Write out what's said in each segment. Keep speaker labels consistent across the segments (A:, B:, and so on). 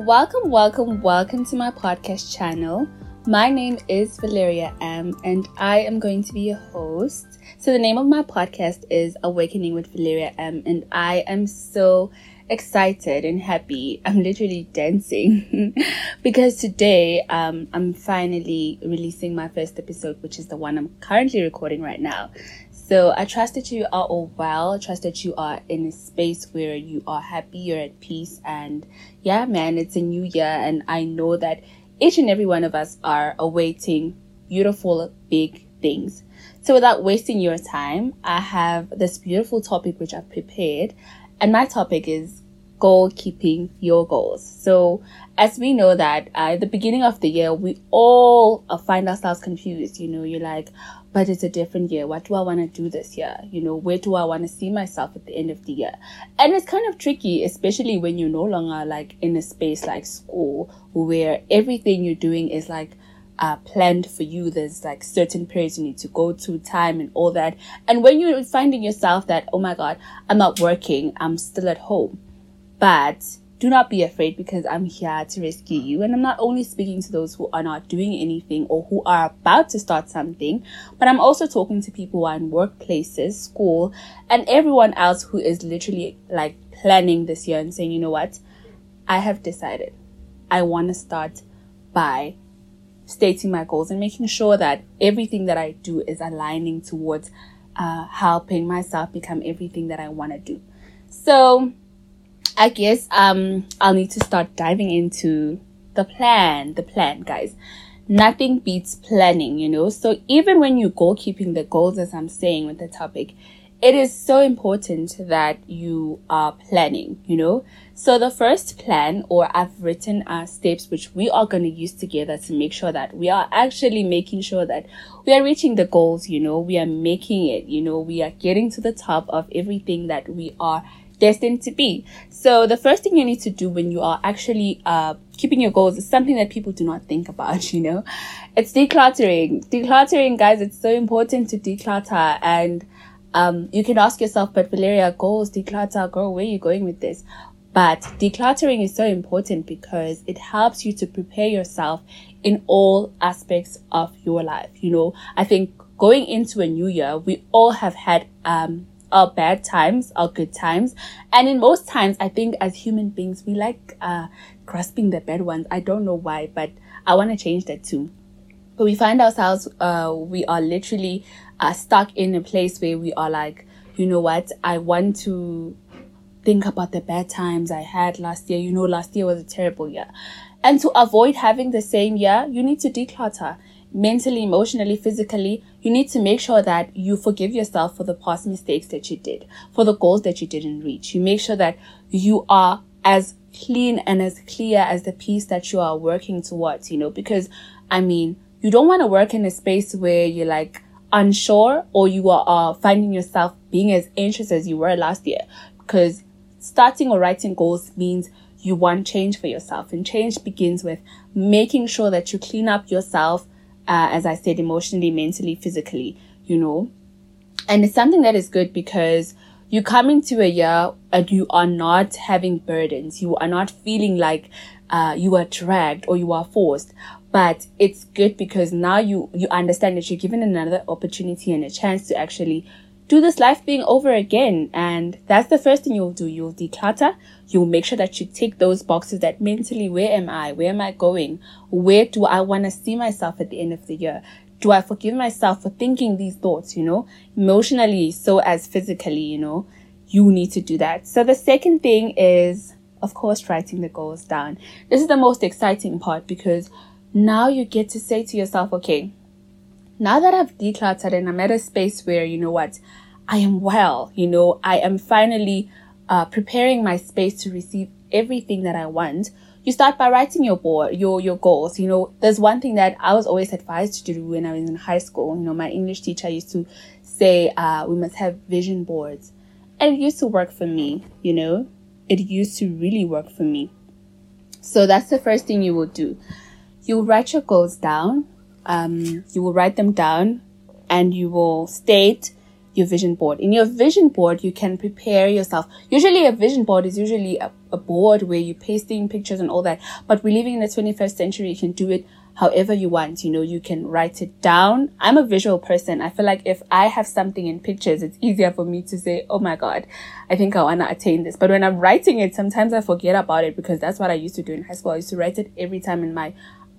A: Welcome, welcome, welcome to my podcast channel. My name is Valeria M, and I am going to be your host. So, the name of my podcast is Awakening with Valeria M, and I am so excited and happy. I'm literally dancing because today um, I'm finally releasing my first episode, which is the one I'm currently recording right now. So I trust that you are all well. I trust that you are in a space where you are happy, you're at peace, and yeah, man, it's a new year, and I know that each and every one of us are awaiting beautiful, big things. So without wasting your time, I have this beautiful topic which I've prepared, and my topic is goal keeping your goals. So, as we know that uh, at the beginning of the year, we all uh, find ourselves confused. You know, you're like, but it's a different year. What do I want to do this year? You know, where do I want to see myself at the end of the year? And it's kind of tricky, especially when you're no longer like in a space like school where everything you're doing is like, uh, planned for you. There's like certain periods you need to go to, time and all that. And when you're finding yourself that, oh my God, I'm not working, I'm still at home. But do not be afraid because I'm here to rescue you. And I'm not only speaking to those who are not doing anything or who are about to start something, but I'm also talking to people who are in workplaces, school, and everyone else who is literally like planning this year and saying, you know what? I have decided I want to start by stating my goals and making sure that everything that I do is aligning towards uh, helping myself become everything that I want to do. So, I guess um I'll need to start diving into the plan, the plan, guys. Nothing beats planning, you know. So even when you go keeping the goals, as I'm saying with the topic, it is so important that you are planning, you know. So the first plan, or I've written uh, steps which we are going to use together to make sure that we are actually making sure that we are reaching the goals, you know, we are making it, you know, we are getting to the top of everything that we are destined to be. So the first thing you need to do when you are actually uh, keeping your goals is something that people do not think about, you know. It's decluttering. Decluttering, guys, it's so important to declutter and um, you can ask yourself, but Valeria, goals, declutter, girl, where are you going with this? But decluttering is so important because it helps you to prepare yourself in all aspects of your life. You know, I think going into a new year, we all have had, um, our bad times, our good times. And in most times, I think as human beings, we like uh, grasping the bad ones. I don't know why, but I want to change that too. But we find ourselves, uh, we are literally uh, stuck in a place where we are like, you know what, I want to think about the bad times I had last year. You know, last year was a terrible year. And to avoid having the same year, you need to declutter mentally, emotionally, physically, you need to make sure that you forgive yourself for the past mistakes that you did, for the goals that you didn't reach. You make sure that you are as clean and as clear as the piece that you are working towards, you know, because I mean, you don't want to work in a space where you're like unsure or you are uh, finding yourself being as anxious as you were last year because starting or writing goals means you want change for yourself and change begins with making sure that you clean up yourself uh, as I said, emotionally, mentally, physically, you know. And it's something that is good because you come into a year and you are not having burdens. You are not feeling like uh, you are dragged or you are forced. But it's good because now you, you understand that you're given another opportunity and a chance to actually do this life being over again. And that's the first thing you'll do. You'll declutter. You'll make sure that you tick those boxes that mentally, where am I? Where am I going? Where do I want to see myself at the end of the year? Do I forgive myself for thinking these thoughts, you know, emotionally, so as physically, you know, you need to do that. So the second thing is, of course, writing the goals down. This is the most exciting part because now you get to say to yourself, okay, now that I've decluttered and I'm at a space where, you know what, I am well, you know, I am finally uh, preparing my space to receive everything that I want. You start by writing your board, your, your goals. You know, there's one thing that I was always advised to do when I was in high school. You know, my English teacher used to say, uh, we must have vision boards. And it used to work for me, you know, it used to really work for me. So that's the first thing you will do. You will write your goals down um, you will write them down and you will state your vision board. In your vision board, you can prepare yourself. Usually a vision board is usually a, a board where you're pasting pictures and all that. But we're living in the 21st century. You can do it however you want. You know, you can write it down. I'm a visual person. I feel like if I have something in pictures, it's easier for me to say, Oh my God, I think I want to attain this. But when I'm writing it, sometimes I forget about it because that's what I used to do in high school. I used to write it every time in my,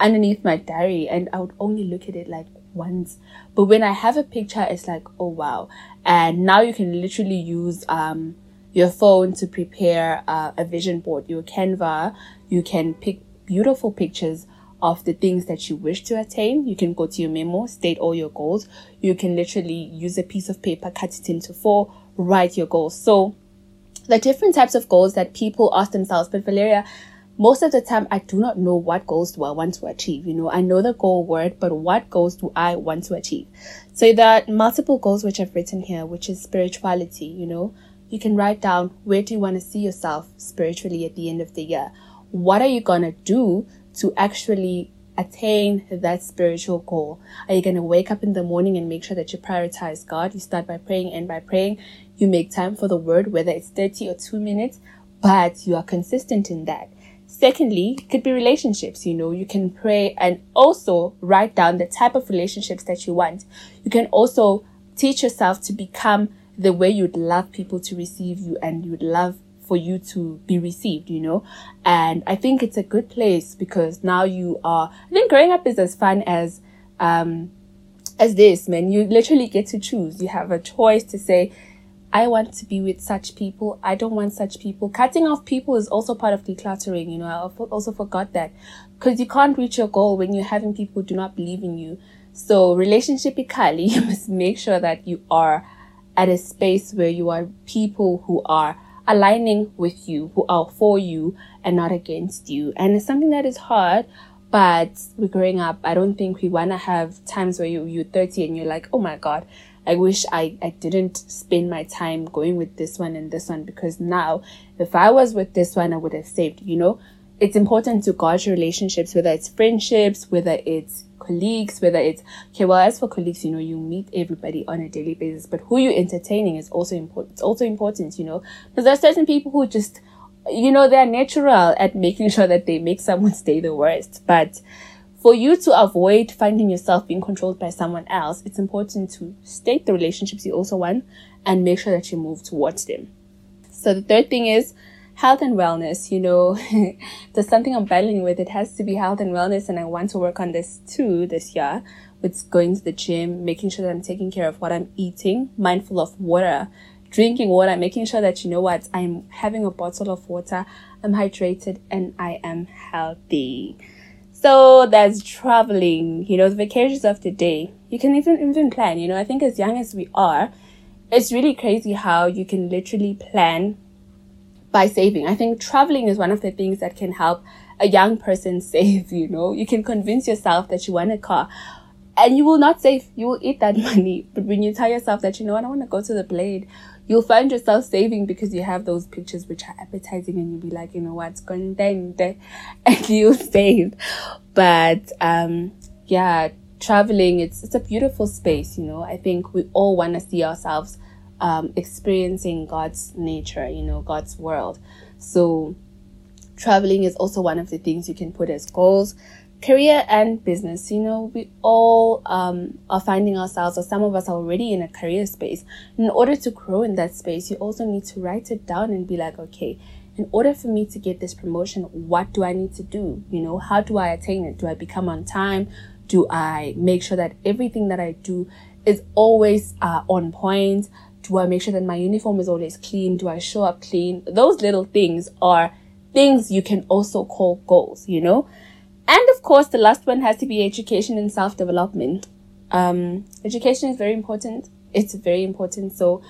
A: underneath my diary and I would only look at it like once. But when I have a picture, it's like, oh wow. And now you can literally use, um, your phone to prepare uh, a vision board, your Canva. You can pick beautiful pictures of the things that you wish to attain. You can go to your memo, state all your goals. You can literally use a piece of paper, cut it into four, write your goals. So the different types of goals that people ask themselves, but Valeria, most of the time I do not know what goals do I want to achieve. You know, I know the goal word, but what goals do I want to achieve? So there are multiple goals which I've written here, which is spirituality, you know. You can write down where do you want to see yourself spiritually at the end of the year? What are you going to do to actually attain that spiritual goal? Are you going to wake up in the morning and make sure that you prioritize God? You start by praying and by praying, you make time for the word, whether it's 30 or two minutes, but you are consistent in that. Secondly, could be relationships. You know, you can pray and also write down the type of relationships that you want. You can also teach yourself to become the way you'd love people to receive you and you'd love for you to be received, you know? And I think it's a good place because now you are, I think growing up is as fun as, um, as this, man. You literally get to choose. You have a choice to say, I want to be with such people. I don't want such people. Cutting off people is also part of decluttering. You know, I also forgot that because you can't reach your goal when you're having people who do not believe in you. So relationship ikali, you must make sure that you are at a space where you are people who are aligning with you, who are for you and not against you. And it's something that is hard, but we're growing up. I don't think we want to have times where you, you're 30 and you're like, oh my God, I wish I, I didn't spend my time going with this one and this one because now if I was with this one, I would have saved, you know? It's important to guard your relationships, whether it's friendships, whether it's colleagues, whether it's, okay, well, as for colleagues, you know, you meet everybody on a daily basis, but who you're entertaining is also important. It's also important, you know, because there are certain people who just, you know, they're natural at making sure that they make someone's day the worst. But for you to avoid finding yourself being controlled by someone else, it's important to state the relationships you also want and make sure that you move towards them. So the third thing is health and wellness, you know, there's something I'm battling with. It has to be health and wellness. And I want to work on this too this year with going to the gym, making sure that I'm taking care of what I'm eating, mindful of water, drinking water, making sure that, you know what, I'm having a bottle of water, I'm hydrated and I am healthy. So there's traveling, you know, the vacations of the day. You can even, even plan, you know, I think as young as we are, it's really crazy how you can literally plan by saving. I think traveling is one of the things that can help a young person save, you know. You can convince yourself that you want a car and you will not save. You will eat that money. But when you tell yourself that, you know what, I want to go to the blade, you'll find yourself saving because you have those pictures which are appetizing and you'll be like, you know what's going then and you'll save. But, um, yeah, traveling, it's, it's a beautiful space, you know. I think we all want to see ourselves um, experiencing God's nature, you know, God's world. So, traveling is also one of the things you can put as goals. Career and business, you know, we all um, are finding ourselves, or some of us are already in a career space. In order to grow in that space, you also need to write it down and be like, okay, in order for me to get this promotion, what do I need to do? You know, how do I attain it? Do I become on time? Do I make sure that everything that I do is always uh, on point? Do I make sure that my uniform is always clean? Do I show up clean? Those little things are things you can also call goals, you know? And of course, the last one has to be education and self development. Um, education is very important. It's very important. So,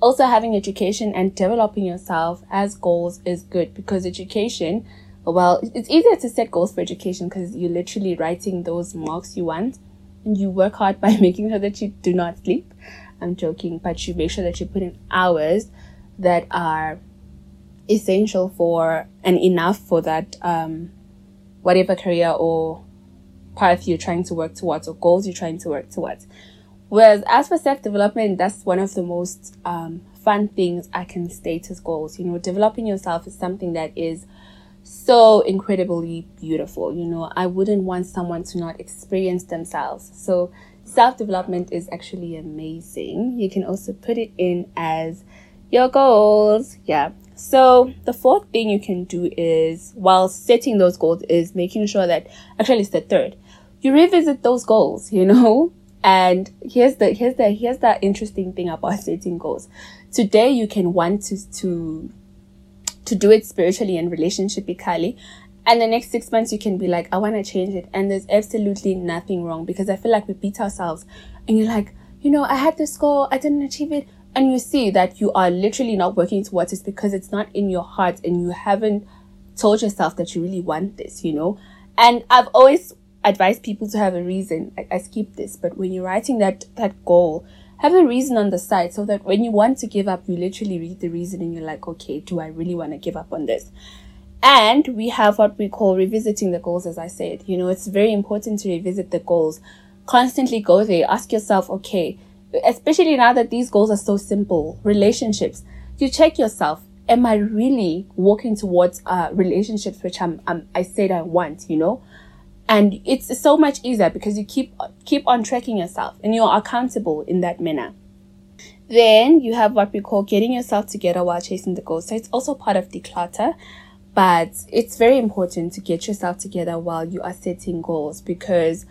A: also having education and developing yourself as goals is good because education, well, it's easier to set goals for education because you're literally writing those marks you want and you work hard by making sure that you do not sleep. I'm joking, but you make sure that you put in hours that are essential for and enough for that um, whatever career or path you're trying to work towards or goals you're trying to work towards. Whereas as for self development, that's one of the most um, fun things I can state as goals. You know, developing yourself is something that is so incredibly beautiful. You know, I wouldn't want someone to not experience themselves. So self development is actually amazing. You can also put it in as your goals. Yeah. So the fourth thing you can do is while setting those goals is making sure that actually it's the third. You revisit those goals, you know? And here's the here's the here's the interesting thing about setting goals. Today you can want to to to do it spiritually and relationshipically. And the next six months you can be like, I want to change it. And there's absolutely nothing wrong because I feel like we beat ourselves and you're like, you know, I had this goal, I didn't achieve it. And you see that you are literally not working towards it because it's not in your heart and you haven't told yourself that you really want this, you know? And I've always advised people to have a reason. I, I skip this, but when you're writing that, that goal, have a reason on the side so that when you want to give up, you literally read the reason and you're like, okay, do I really want to give up on this? And we have what we call revisiting the goals, as I said. You know, it's very important to revisit the goals. Constantly go there. Ask yourself, okay, especially now that these goals are so simple, relationships, you check yourself. Am I really walking towards uh, relationships which I'm, I'm, I said I want, you know? And it's so much easier because you keep, keep on tracking yourself and you're accountable in that manner. Then you have what we call getting yourself together while chasing the goals. So it's also part of declutter. But it's very important to get yourself together while you are setting goals because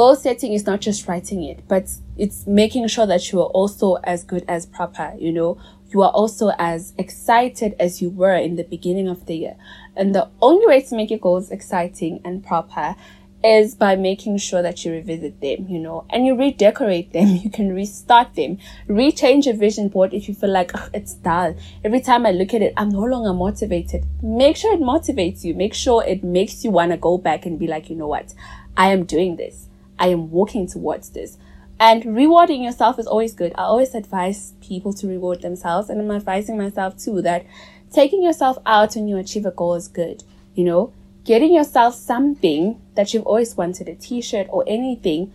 A: goal setting is not just writing it, but it's making sure that you are also as good as proper, you know, you are also as excited as you were in the beginning of the year. And the only way to make your goals exciting and proper is by making sure that you revisit them, you know, and you redecorate them. You can restart them, rechange your vision board if you feel like it's dull. Every time I look at it, I'm no longer motivated. Make sure it motivates you. Make sure it makes you want to go back and be like, you know what? I am doing this. I am walking towards this. And rewarding yourself is always good. I always advise people to reward themselves, and I'm advising myself too that taking yourself out when you achieve a goal is good. You know, getting yourself something that you've always wanted, a t-shirt or anything,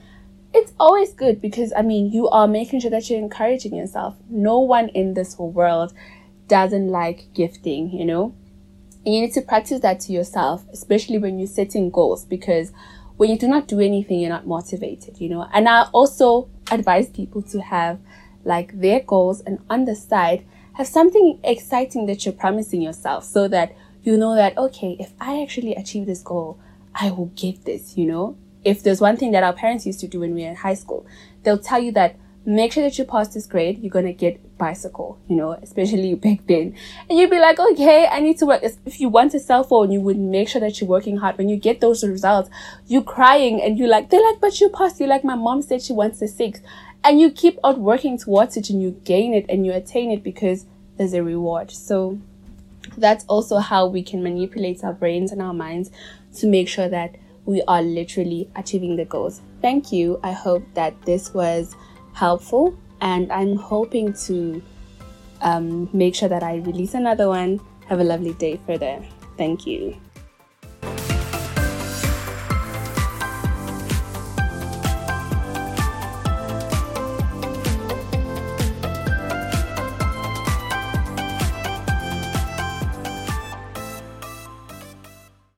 A: it's always good because I mean, you are making sure that you're encouraging yourself. No one in this whole world doesn't like gifting, you know? And you need to practice that to yourself, especially when you're setting goals because when you do not do anything, you're not motivated, you know? And I also advise people to have like their goals and on the side, have something exciting that you're promising yourself so that you know that, okay, if I actually achieve this goal, I will get this, you know? If there's one thing that our parents used to do when we were in high school, they'll tell you that make sure that you pass this grade, you're gonna get bicycle, you know, especially back then. And you'd be like, okay, I need to work. If you want a cell phone, you would make sure that you're working hard. When you get those results, you're crying and you're like, they're like, but you passed. You're like, my mom said she wants a six. And you keep on working towards it and you gain it and you attain it because there's a reward. So that's also how we can manipulate our brains and our minds to make sure that we are literally achieving the goals. Thank you. I hope that this was helpful, and I'm hoping to um, make sure that I release another one. Have a lovely day further. Thank you.